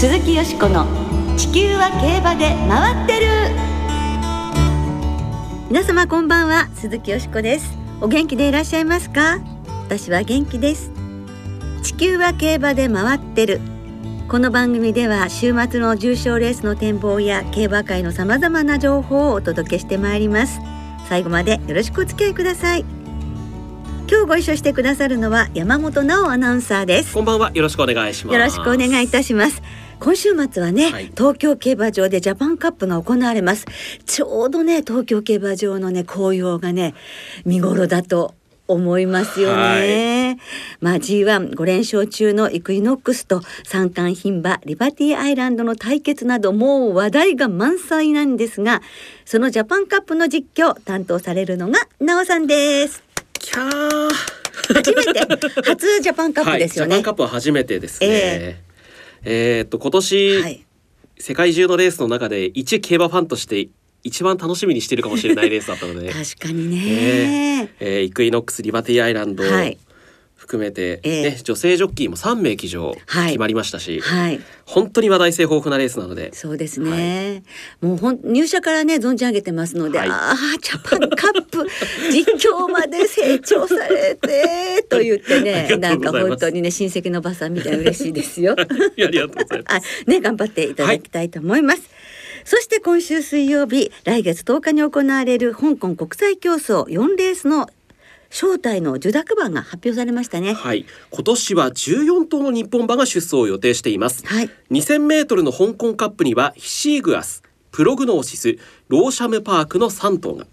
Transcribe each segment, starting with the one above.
鈴木よしこの地球は競馬で回ってる。皆様こんばんは鈴木よしこです。お元気でいらっしゃいますか？私は元気です。地球は競馬で回ってる。この番組では週末の重賞レースの展望や競馬界のさまざまな情報をお届けしてまいります。最後までよろしくお付き合いください。今日ご一緒してくださるのは山本直アナウンサーです。こんばんは。よろしくお願いします。よろしくお願いいたします今週末はね、はい、東京競馬場でジャパンカップが行われます。ちょうどね東京競馬場のね紅葉がね見頃だと思いますよね。はい、まあ G15 連勝中のイクイノックスと三冠牝馬リバティアイランドの対決などもう話題が満載なんですがそのジャパンカップの実況担当されるのがなおさんです。キャー。初めて初ジャパンカップですよね、はい、ジャパンカップは初めてですね、えー、えー、っと今年、はい、世界中のレースの中で一競馬ファンとして一番楽しみにしてるかもしれないレースだったので。確かにね、えー、えー、イクイノックスリバティアイランド、はい、含めて、えー、ね、女性ジョッキーも3名騎乗決まりましたし、はい、本当に話題性豊富なレースなので。そうですね、はい、もうほん入社からね存じ上げてますので、はい、ああジャパンカップ 実況まで成長されてと言ってねなんか本当にね親戚のおばさんみたいな嬉しいですよ。ありがとうございます。ね 頑張っていただきたいと思います。そして今週水曜日来月10日に行われる香港国際競争4レースの招待の受諾馬が発表されましたね。はい、今年は14頭の日本馬が出走を予定しています。はい、2000メートルの香港カップにはヒシーグアス、プログノーシス、ローシャムパークの3頭が、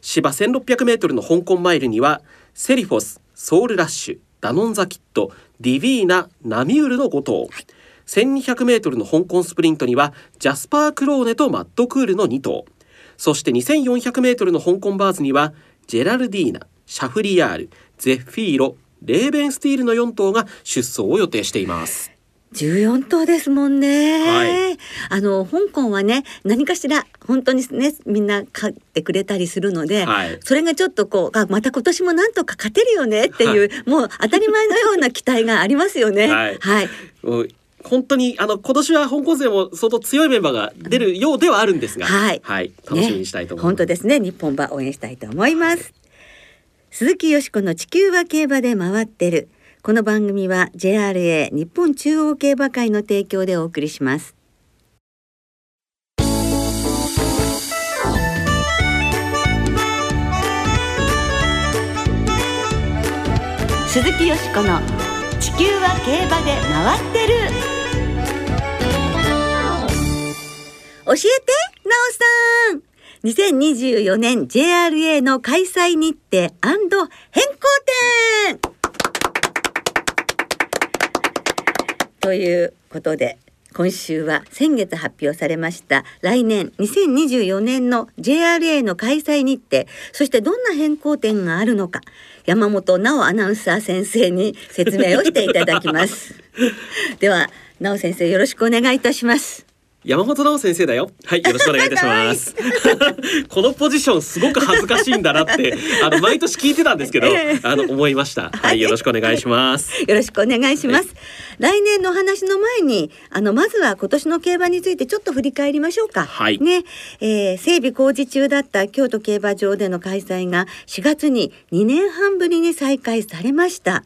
芝1600メートルの香港マイルにはセリフォス、ソウルラッシュ、ダノンザキット、ディビーナ、ナミュールの5頭。はい1200メートルの香港スプリントにはジャスパー・クローネとマッドクールの2頭そして2400メートルの香港バーズにはジェラルディーナシャフリヤールゼッフィーロレーベンスティールの4頭が出走を予定しています。14頭ですもんね、はい、あの香港はね何かしら本当にねみんな買ってくれたりするので、はい、それがちょっとこうあまた今年もなんとか勝てるよねっていう、はい、もう当たり前のような期待がありますよね。はい、はい。本当にあの今年は香港勢も相当強いメンバーが出るようではあるんですが、はい、はい、楽しみにしたいと思います、ね、本当ですね。日本馬応援したいと思います鈴木よしこの地球は競馬で回ってる。この番組は JRA 日本中央競馬会の提供でお送りします。鈴木よしこの地球は競馬で回ってる。教えてなおさん。2024年 JRA の開催日程変更点。ということで今週は先月発表されました来年2024年の JRA の開催日程そしてどんな変更点があるのか山本直アナウンサー先生に説明をしていただきます。では直先生よろしくお願いいたします山本直先生だよ。はい、よろしくお願いいたします。このポジションすごく恥ずかしいんだなって、あの毎年聞いてたんですけど、あの思いました。はい、よろしくお願いします。よろしくお願いします。来年の話の前に、あのまずは今年の競馬についてちょっと振り返りましょうか。はい。ね、えー、整備工事中だった京都競馬場での開催が4月に2年半ぶりに再開されました。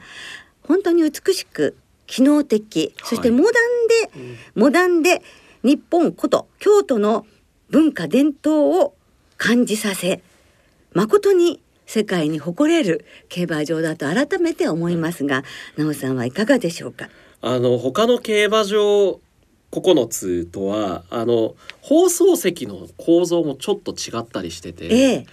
本当に美しく機能的、そしてモダンで、はい、モダンで日本古都京都の文化伝統を感じさせ誠に世界に誇れる競馬場だと改めて思いますが、なおさんはいかがでしょうか？あの他の競馬場9つとはあの放送席の構造もちょっと違ったりしてて、ええ、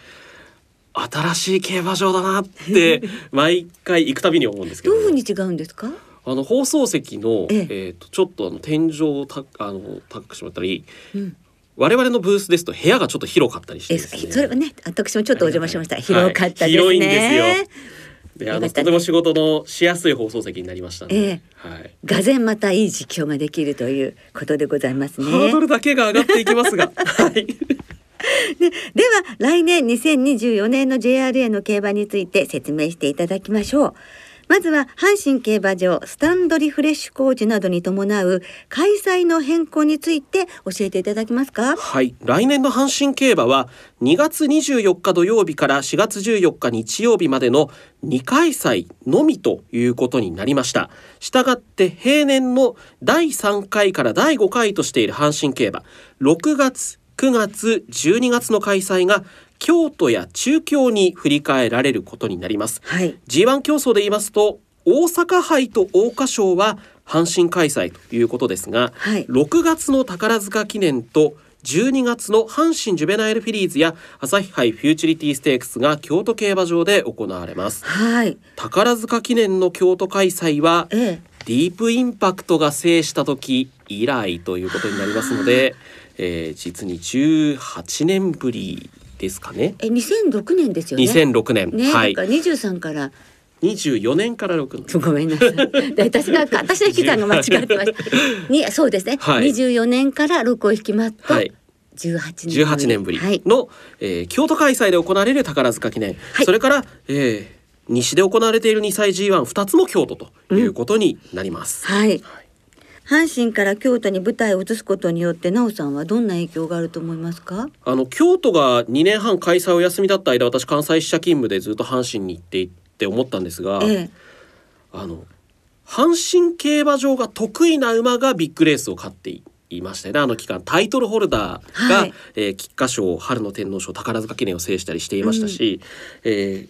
新しい競馬場だなって毎回行くたびに思うんですけど。どういうふうに違うんですか？あの放送席の、ええ。ー、とちょっとあの天井をたあの高くしまったり、うん、我々のブースですと部屋がちょっと広かったりして、ね、それはね私もちょっとお邪魔しました、はい、広かったですね、広いんですよ。であの、とても仕事のしやすい放送席になりましたえー、はい。がぜまたいい実況ができるということでございますね。ハードルだけが上がっていきますが、はい。ででは来年2024年の JRA の競馬について説明していただきましょう。まずは阪神競馬場スタンドリフレッシュ工事などに伴う開催の変更について教えていただけますか？はい。来年の阪神競馬は2月24日土曜日から4月14日日曜日までの2開催のみということになりました。したがって平年の第3回から第5回としている阪神競馬。6月9月12月の開催が京都や中京に振り返られることになります、はい、G1 競争で言いますと大阪杯と桜花賞は阪神開催ということですが、はい、6月の宝塚記念と12月の阪神ジュベナイルフィリーズや朝日杯フューチュリティステークスが京都競馬場で行われます、はい、宝塚記念の京都開催は、ええ、ディープインパクトが制した時以来ということになりますので、えー、実に18年ぶりですかね。え、2006年ですよね。2006年。ね、はい。23から。24年から6ごめんなさい。私が私の引き算が間違ってました。にそうですね。はい、24年から6を引きますと。はい18年 ,18 年ぶりの、はい、えー、京都開催で行われる宝塚記念、はい、それから、えー、西で行われている2歳 G12 つも京都ということになります。うん、はい、はい阪神から京都に舞台を移すことによって奈緒さんはどんな影響があると思いますか？あの京都が2年半開催お休みだった間私関西支社勤務でずっと阪神に行っていって思ったんですが、ええ、あの阪神競馬場が得意な馬がビッグレースを勝っていましたねあの期間タイトルホルダーが、はい、えー、菊花賞春の天皇賞宝塚記念を制したりしていましたし、うん、えー、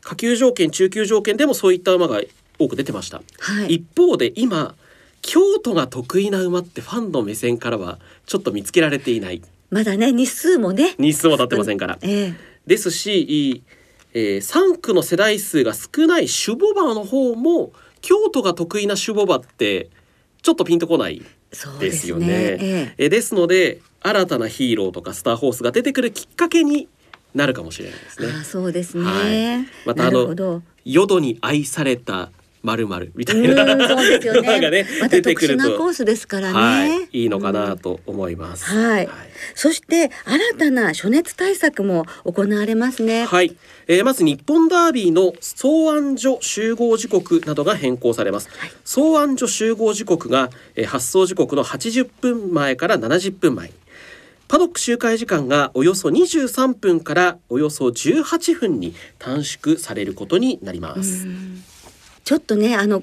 下級条件中級条件でもそういった馬が多く出てました。はい、一方で今京都が得意な馬ってファンの目線からはちょっと見つけられていない。まだね日数もね。日数も経ってませんから、えー、ですし、えー、3区の世代数が少ないシュボバの方も京都が得意なシュボバってちょっとピンとこないですよね。です、ね。えー、ですので新たなヒーローとかスターホースが出てくるきっかけになるかもしれないですね。あそうですね、はい、またあの淀に愛されたまるまるみたいなそうですよね。ね出てくるとコースですからね、はい、いいのかなと思います。はい、はい、そして新たな暑熱対策も行われますね。はい、えー、まず日本ダービーの総安所集合時刻などが変更されます。はい、総安所集合時刻が、えー、発送時刻の80分前から70分前。パドック周回時間がおよそ23分からおよそ18分に短縮されることになります。ちょっとねあの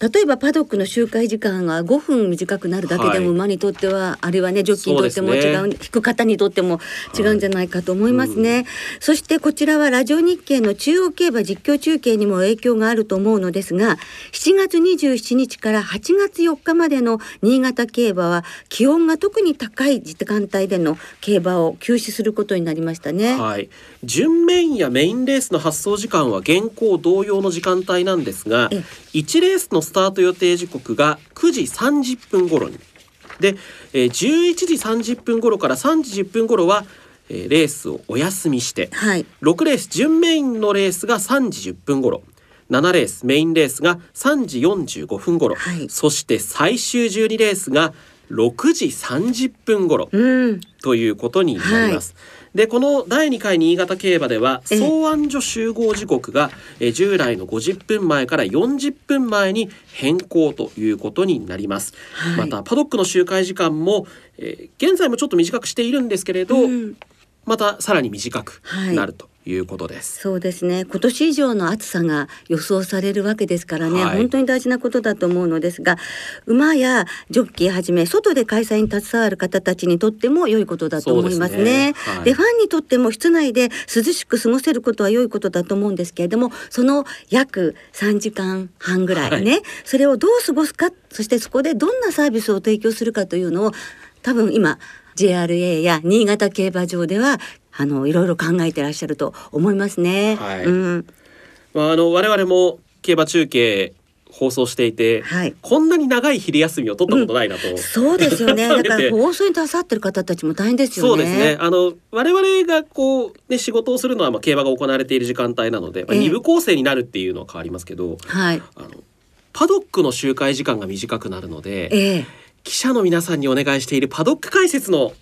例えばパドックの周回時間が5分短くなるだけでも馬にとっては、はい、あるいはねジョッキーにとっても違う、ね、引く方にとっても違うんじゃないかと思いますね、はいうん、そしてこちらはラジオ日経の中央競馬実況中継にも影響があると思うのですが7月27日から8月4日までの新潟競馬は気温が特に高い時間帯での競馬を休止することになりましたね。はい。準メインやメインレースの発送時間は現行同様の時間帯なんですが1レースのスタート予定時刻が9時30分頃に。で、えー、11時30分頃から3時10分頃は、えー、レースをお休みして、はい、6レース準メインのレースが3時10分頃。7レースメインレースが3時45分頃、はい、そして最終12レースが6時30分頃、うん、ということになります。はい。でこの第2回新潟競馬では総安所集合時刻がえ従来の50分前から40分前に変更ということになります、はい、またパドックの周回時間も、えー、現在もちょっと短くしているんですけれど、うん、またさらに短くなるということです。そうですね。今年以上の暑さが予想されるわけですからね、はい、本当に大事なことだと思うのですが、馬やジョッキーはじめ外で開催に携わる方たちにとっても良いことだと思いますね。で、ねはい、ファンにとっても室内で涼しく過ごせることは良いことだと思うんですけれども、その約3時間半ぐらいね、はい、それをどう過ごすか、そしてそこでどんなサービスを提供するかというのを多分今 JRA や新潟競馬場ではあのいろいろ考えてらっしゃると思いますね。はい、うん、まああの我々も競馬中継放送していて、はい、こんなに長い昼休みを取ったことないなと、うん、そうですよね。だから放送に携わってる方たちも大変ですよね。そうですね。あの我々がこうね仕事をするのはまあ競馬が行われている時間帯なので、まあ、二部構成になるっていうのは変わりますけど、はい、あのパドックの周回時間が短くなるので、えー、記者の皆さんにお願いしているパドック解説の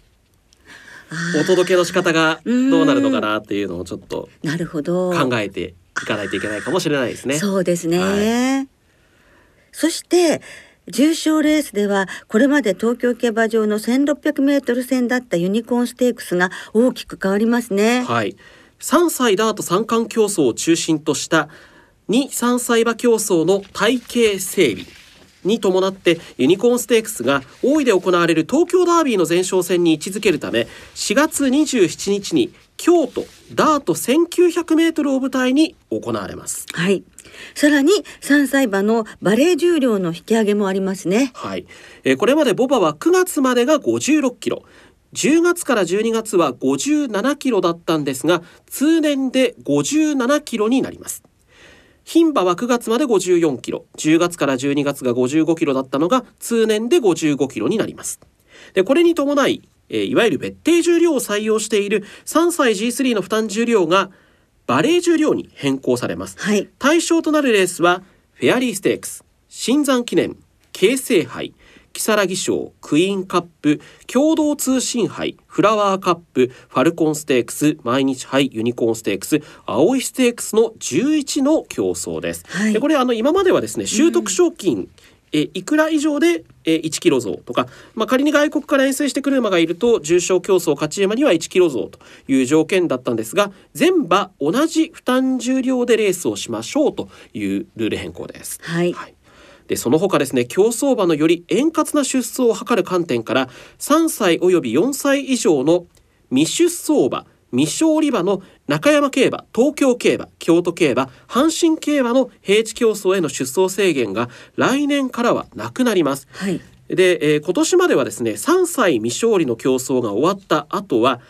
お届けの仕方がどうなるのかなっていうのをちょっとなるほど考えていかないといけないかもしれないですね。そうですね。はい、そして重賞レースではこれまで東京競馬場の1600メートル戦だったユニコーンステークスが大きく変わりますね。はい。3歳ダート三冠競争を中心とした2、3歳馬競争の体系整備。に伴ってユニコーンステークスが大井で行われる東京ダービーの前哨戦に位置づけるため4月27日に京都ダート1900メートルを舞台に行われます。はい。さらに3歳馬のバレー重量の引き上げもありますね。はい。えー、これまでボバは9月までが56キロ。10月から12月は57キロだったんですが、通年で57キロになります。牝馬は9月まで54キロ、10月から12月が55キロだったのが通年で55キロになります。で、これに伴い、えー、いわゆる別定重量を採用している3歳 G3 の負担重量がバレー重量に変更されます、はい、対象となるレースはフェアリーステークス新山記念京成杯如月賞クイーンカップ共同通信杯フラワーカップファルコンステークス毎日杯ユニコーンステークス青いステークスの11の競争です、はい、でこれあの今まではですね習得賞金、えいくら以上でえ1キロ増とか、まあ、仮に外国から遠征してくる馬がいると重賞競争勝ち馬には1キロ増という条件だったんですが全馬同じ負担重量でレースをしましょうというルール変更です。はい、はいでその他ですね競走馬のより円滑な出走を図る観点から3歳および4歳以上の未出走馬未勝利馬の中山競馬、東京競馬、京都競馬、阪神競馬の平地競争への出走制限が来年からはなくなります。はい、で、えー、今年まではですね、3歳未勝利の競争が終わった後は、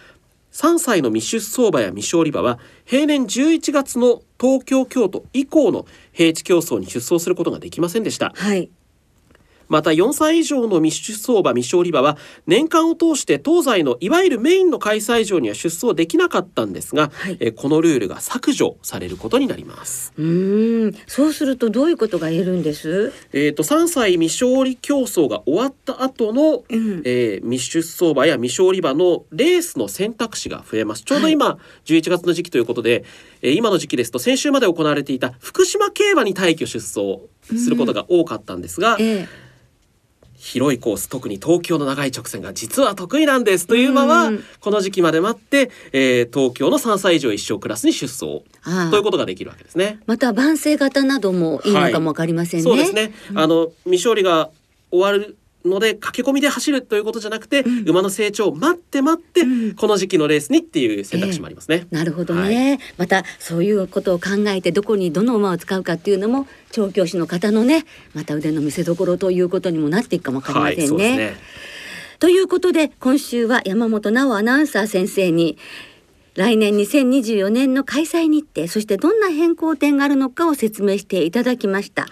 3歳の未出走馬や未勝利馬は平年11月の東京京都以降の平地競争に出走することができませんでした。はいまた4歳以上の未出走馬未勝利馬は年間を通して東西のいわゆるメインの開催場には出走できなかったんですが、はい、えこのルールが削除されることになります。うん。そうするとどういうことが言えるんです？えっ、と3歳未勝利競争が終わった後の、うん、えー、未出走馬や未勝利馬のレースの選択肢が増えます。ちょうど今、はい、11月の時期ということで、えー、今の時期ですと先週まで行われていた福島競馬に大挙出走することが多かったんですが、うん。ええ広いコース特に東京の長い直線が実は得意なんですという馬はこの時期まで待って、えー、東京の3歳以上一生クラスに出走ということができるわけですね。また万世型などもいいのかもわかりませんね。はい、そうですね。あの未勝利が終わるので駆け込みで走るということじゃなくて、うん、馬の成長を待って待って、うん、この時期のレースにっていう選択肢もありますね。えー、なるほどね、はい、またそういうことを考えてどこにどの馬を使うかっていうのも調教師の方のねまた腕の見せ所ということにもなっていくかもわかりませんね。はい、ねということで今週は山本直アナウンサー先生に来年2024年の開催日程そしてどんな変更点があるのかを説明していただきました。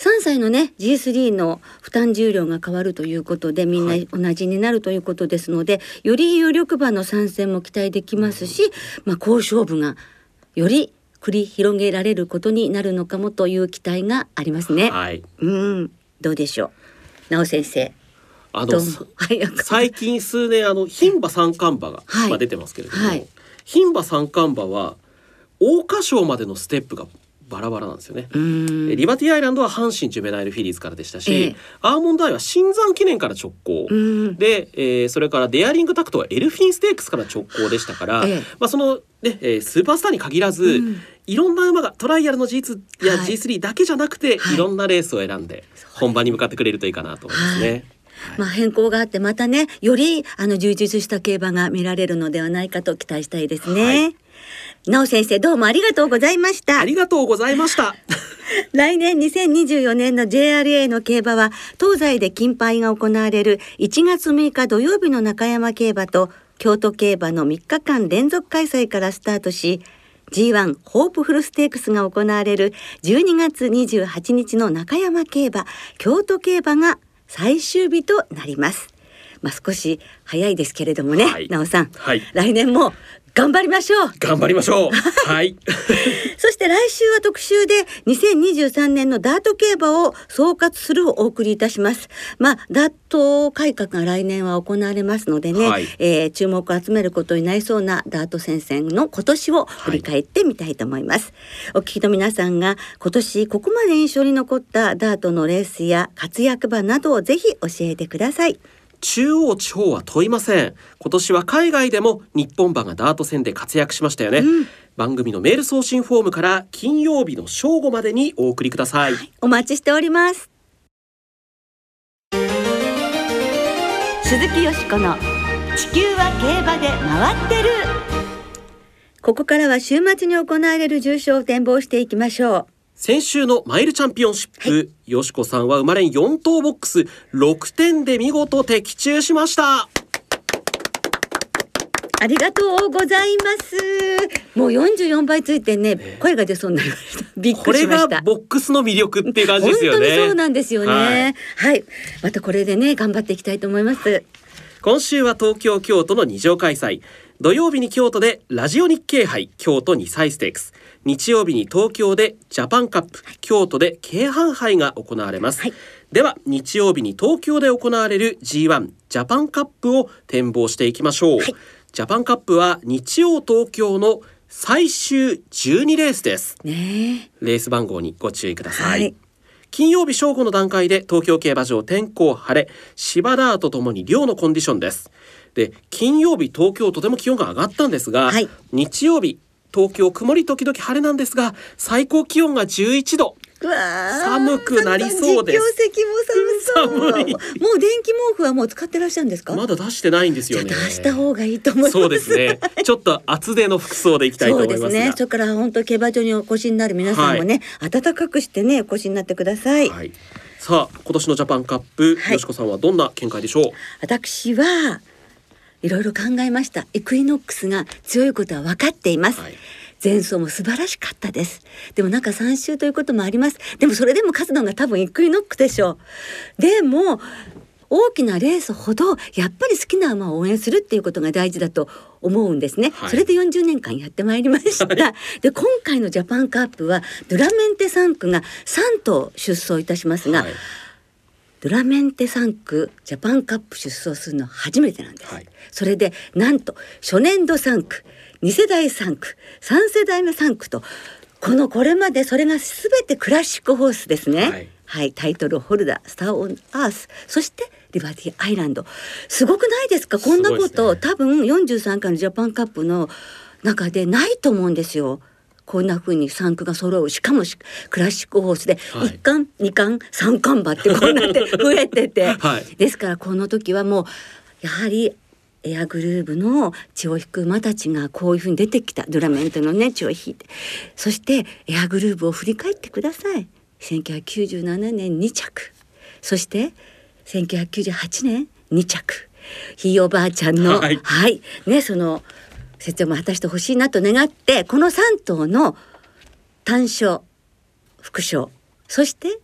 3歳のね G3 の負担重量が変わるということでみんな同じになるということですので、はい、より有力馬の参戦も期待できますし、まあ、好勝負がより繰り広げられることになるのかもという期待がありますね。はい、うん。どうでしょう？直先生。あの、はい、最近数年あの牝馬三冠馬が、はい、まあ、出てますけれども、はい、牝馬三冠馬は桜花賞までのステップがバラバラなんですよね。リバティアイランドは阪神ジュベナイルフィリーズからでしたし、ええ、アーモンドアイは新山記念から直行。で、えー、それからデアリングタクトはエルフィンステークスから直行でしたから、え、まあそのね、えー、スーパースターに限らず、いろんな馬がトライアルの G2 や G3 だけじゃなくて、はい、いろんなレースを選んで本番に向かってくれるといいかなと思いますね。はい。まあ、変更があってまたねよりあの充実した競馬が見られるのではないかと期待したいですね。はいなお先生どうもありがとうございました。ありがとうございました。来年2024年の JRA の競馬は東西で金杯が行われる1月6日土曜日の中山競馬と京都競馬の3日間連続開催からスタートし G1 ホープフルステークスが行われる12月28日の中山競馬京都競馬が最終日となります。まあ、少し早いですけれどもね、はい、なおさん、はい、来年も頑張りましょう。頑張りましょう。はい。そして来週は特集で2023年のダート競馬を総括するをお送りいたします。まあダート改革が来年は行われますのでね、はい、えー、注目を集めることになりそうなダート戦線の今年を振り返ってみたいと思います、はい、お聞きの皆さんが今年ここまで印象に残ったダートのレースや活躍馬などをぜひ教えてください中央地方は問いません。今年は海外でも日本馬がダート戦で活躍しましたよね、うん、番組のメール送信フォームから金曜日の正午までにお送りください、はい、お待ちしております。鈴木よしこの地球は競馬で回ってる。ここからは週末に行われる重賞を展望していきましょう先週のマイルチャンピオンシップ、はい、よしこさんは生まれん4等ボックス6点で見事的中しましたありがとうございます。もう44倍ついてね、声が出そうになりました。びっくりしました。これがボックスの魅力っていう感じですよね。そうなんですよね、はい。はい。またこれでね、頑張っていきたいと思います。今週は東京京都の二条開催。土曜日に京都でラジオ日経杯京都2歳ステークス。日曜日に東京でジャパンカップ、京都で京阪杯が行われます、はい、では日曜日に東京で行われる G1 ジャパンカップを展望していきましょう、はい、ジャパンカップは日曜東京の最終12レースです、ね、レース番号にご注意ください、はい。金曜日正午の段階で東京競馬場天候晴れ芝ダーとともに量のコンディションです。で金曜日東京とても気温が上がったんですが、はい、日曜日東京曇り時々晴れなんですが最高気温が11度寒くなりそうです。実況も寒そう。もう電気毛布はもう使ってらっしゃるんですか？まだ出してないんですよね。出した方がいいと思います。そうですね。ちょっと厚手の服装でいきたいと思いますね。それから本当競馬場にお越しになる皆さんもね、はい、暖かくしてねお越しになってください。はい、さあ今年のジャパンカップ、はい、よしこさんはどんな見解でしょう？私はいろいろ考えました。エクイノックスが強いことは分かっています、はい、前走も素晴らしかったです。でも中3週ということもあります。でもそれでも勝つのが多分エクイノックスでしょう。でも大きなレースほどやっぱり好きな馬を応援するっていうことが大事だと思うんですね、はい、それで40年間やってまいりました、はい、で今回のジャパンカップはドラメンテ3区が3頭出走いたしますが、はいドラメンテ3区ジャパンカップ出走するの初めてなんです、はい、それでなんと初年度3区2世代3区3世代目3区とこのこれまでそれが全てクラシックホースですね、はい、はい、タイトルホルダースター・オン・アースそしてリバティアイランド。すごくないですか？こんなこと、ね、多分43回のジャパンカップの中でないと思うんですよ。こんな風に3区が揃う。しかもクラシックホースで1冠、はい、2冠3冠馬ってこうなって 増えてて、はい、ですからこの時はもうやはりエアグルーヴの血を引く馬たちがこういうふうに出てきた。ドラメントのね血を引いて。そしてエアグルーヴを振り返ってください。1997年2着。そして1998年2着。ひいおばあちゃんの、はい、はい、ねその節約も果たしてほしいなと願ってこの3頭の単勝副賞そして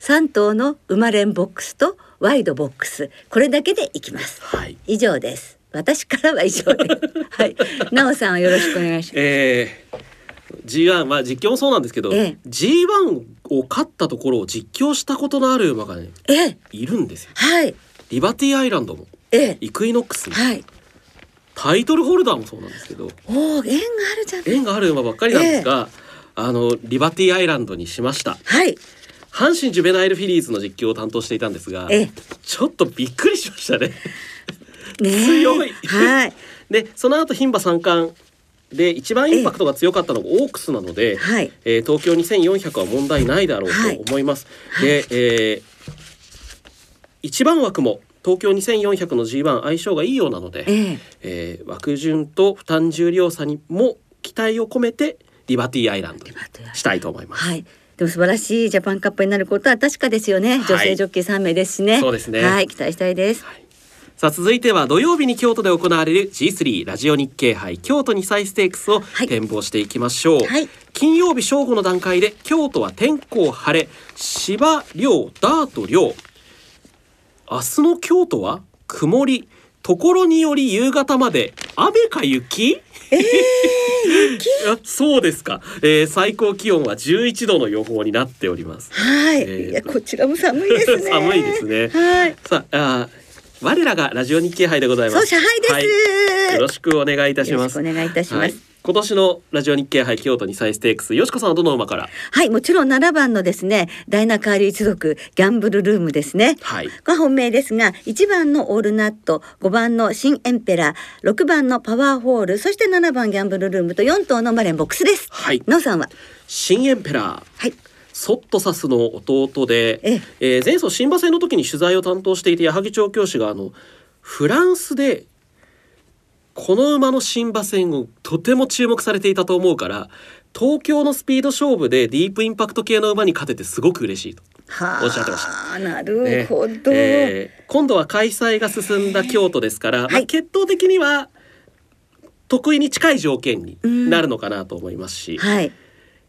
3頭の生まれんボックスとワイドボックスこれだけでいきます、はい、以上です。私からは以上で。す はい。なおさんはよろしくお願いします、えー、G1 まあ実況もそうなんですけど、ええ、G1 を勝ったところを実況したことのある馬がね、ええ、いるんですよ。はい。リバティアイランドも、ええ、イクイノックスも、はい、タイトルホルダーもそうなんですけど。おお縁があるじゃん。縁がある馬ばっかりなんですが、えー、あのリバティアイランドにしました。はい。阪神ジュベナイルフィリーズの実況を担当していたんですが、えー、ちょっとびっくりしましたね。ね強い。はい。でその後牝馬三冠で一番インパクトが強かったのがオークスなので、はい、えー、東京2400は問題ないだろうと思います。はい、で、えー、一番枠も東京2400の G1 相性がいいようなので、えー、えー、枠順と負担重量差にも期待を込めてリバティアイランドにしたいと思います。はい。でも素晴らしいジャパンカップになることは確かですよね。女性ジョッキー3名ですしね。そうですね。はい、期待したいです。はい。さあ続いては土曜日に京都で行われる G3 ラジオ日経杯京都2歳ステークスを展望していきましょう、はい、金曜日正午の段階で京都は天候晴れ。芝涼ダート涼明日の京都は曇り。ところにより夕方まで雨か雪？えー、雪？そうですか、えー、最高気温は11度の予報になっております。はい、えー、いやこちらも寒いですね。寒いですね。はい。さあ我らがラジオ日経杯でございます。そう、杯です、はい、よろしくお願いいたします。お願いいたします、はい今年のラジオ日経杯京都2歳ステークスよしこさんはどの馬から？はいもちろん7番のですねダイナカーリ一族ギャンブルルームですね。はい。が本命ですが1番のオールナット5番の新エンペラー6番のパワーホールそして7番ギャンブルルームと4頭のマレンボックスです。はい。のさんは？新エンペラー。はい。ソットサスの弟で、ええ。ー、前走新馬戦の時に取材を担当していて矢作調教師があのフランスでこの馬の新馬戦をとても注目されていたと思うから東京のスピード勝負でディープインパクト系の馬に勝ててすごく嬉しいとおっしゃってました。なるほど、ねえー、今度は開催が進んだ京都ですから、はい、まあ、決闘的には得意に近い条件になるのかなと思いますし、はい、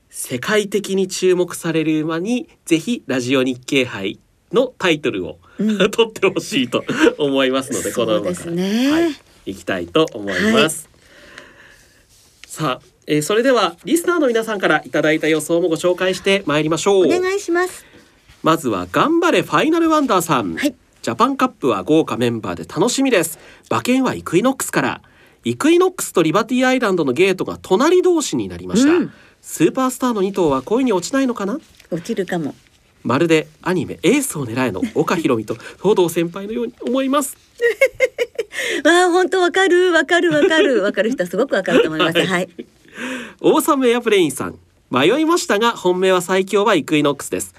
世界的に注目される馬にぜひラジオ日経杯のタイトルを、うん、取ってほしいと思いますのでこの馬から、ね、はい、いきたいと思います。はい、さあ、えー、それではリスナーの皆さんからいただいた予想もご紹介してまいりましょう。お願いします。まずは頑張れファイナルワンダーさん。はい。ジャパンカップは豪華メンバーで楽しみです。馬券はイクイノックスから。イクイノックスとリバティアイランドのゲートが隣同士になりました。うん、スーパースターの2頭は恋に落ちないのかな？落ちるかも。まるでアニメエースを狙えの岡ひろみと東堂先輩のように思います わあ本当わかるわかるわかるわかる人はすごくわかると思います。はい。はい、オーサムエアプレインさん迷いましたが本命は最強はイクイノックスです。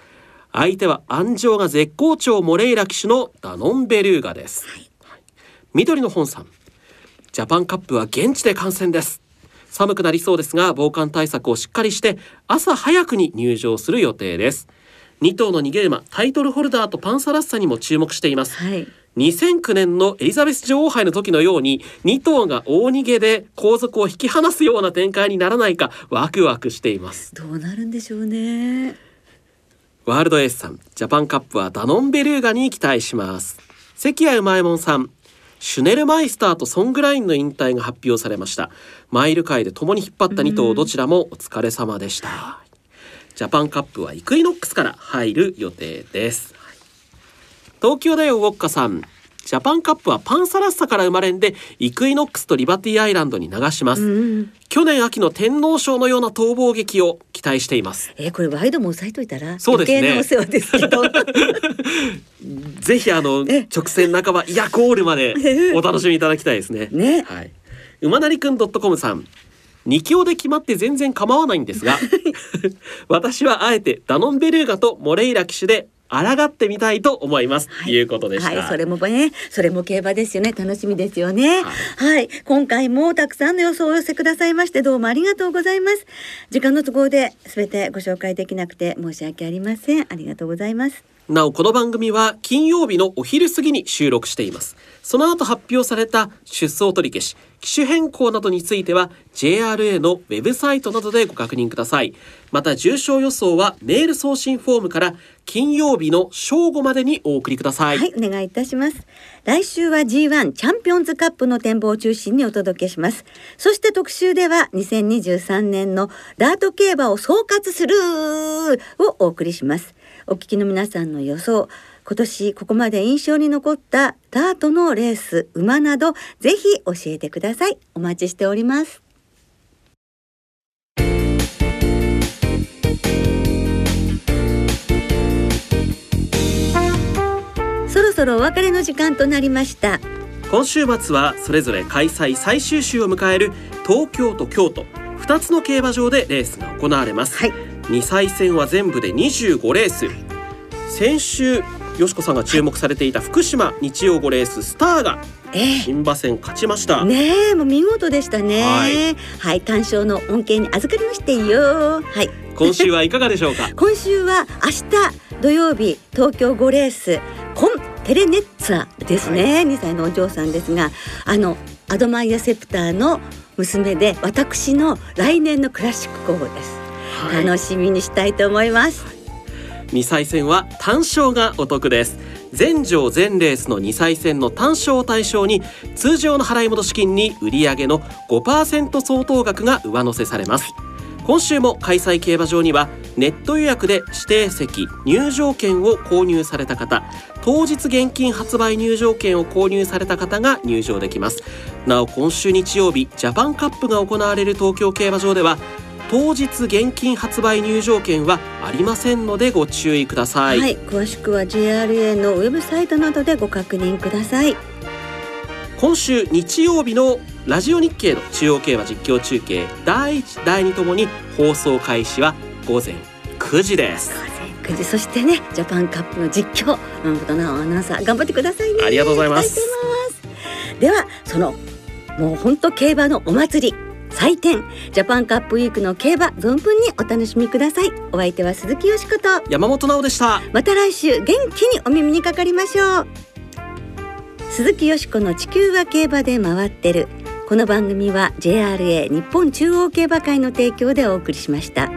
相手は安城が絶好調モレイラ騎手のダノンベルーガです。はい、緑の本さんジャパンカップは現地で観戦です。寒くなりそうですが防寒対策をしっかりして朝早くに入場する予定です。2頭の逃げ馬タイトルホルダーとパンサラッサにも注目しています、はい、2009年のエリザベス女王杯の時のように2頭が大逃げで後続を引き離すような展開にならないかワクワクしています。どうなるんでしょうね。ワールドエースさんジャパンカップはダノンベルーガに期待します。関谷うまえもんさんシュネルマイスターとソングラインの引退が発表されました。マイル界で共に引っ張った2頭どちらもお疲れ様でした、ジャパンカップはイクイノックスから入る予定です。東京大学ウォッカさん。ジャパンカップはパンサラッサから生まれんでイクイノックスとリバティアイランドに流します、うん、去年秋の天皇賞のような逃亡劇を期待しています。えー、これワイドも押さえといたらそうですね。お世話ですけど。ぜひあの直線半ばいやゴールまでお楽しみいただきたいですね。ね。はい。馬なりくん .com さん2強で決まって全然構わないんですが私はあえてダノンベルーガとモレイラ騎手で抗ってみたいと思います、はい、いうことでした、はい、それもねそれも競馬ですよね。楽しみですよね、はい、はい、今回もたくさんの予想をお寄せくださいましてどうもありがとうございます。時間の都合で全てご紹介できなくて申し訳ありません。ありがとうございますなおこの番組は金曜日のお昼過ぎに収録しています。その後発表された出走取り消し機種変更などについては JRA のウェブサイトなどでご確認ください。また重症予想はメール送信フォームから金曜日の正午までにお送りください。はいお願いいたします。来週は G1 チャンピオンズカップの展望を中心にお届けします。そして特集では2023年のダート競馬を総括するをお送りします。お聞きの皆さんの予想今年ここまで印象に残ったダートのレース馬などぜひ教えてください。お待ちしております。そろそろお別れの時間となりました。今週末はそれぞれ開催最終週を迎える東京と京都2つの競馬場でレースが行われます、はい、2歳戦は全部で25レース。先週よしこさんが注目されていた福島日曜5レーススターが新馬戦勝ちました、ねえもう見事でしたね。はい、はい、単勝の恩恵に預かりましてよ。はい。今週はいかがでしょうか？今週は明日土曜日東京5レース。コンテレネッツァですね、はい、2歳のお嬢さんですがあのアドマイアセプターの娘で私の来年のクラシック候補です、はい、楽しみにしたいと思います。2歳戦は単勝がお得です。全場全レースの2歳戦の単勝を対象に通常の払い戻し金に売上の5%相当額が上乗せされます。今週も開催競馬場にはネット予約で指定席入場券を購入された方当日現金発売入場券を購入された方が入場できます。なお今週日曜日ジャパンカップが行われる東京競馬場では当日現金発売入場券はありませんのでご注意ください、はい、詳しくは JRA のウェブサイトなどでご確認ください。今週日曜日のラジオ日経の中央競馬実況中継。第1第2ともに放送開始は午前9時です。午前9時。そしてねジャパンカップの実況山本直アナウンサー頑張ってくださいね。ありがとうございます。ではそのもう本当競馬のお祭り祭典ジャパンカップウィークの競馬存分にお楽しみください。お相手は鈴木よしこと。山本直でした。また来週元気にお耳にかかりましょう。鈴木よしこの地球は競馬で回ってる。この番組は JRA 日本中央競馬会の提供でお送りしました。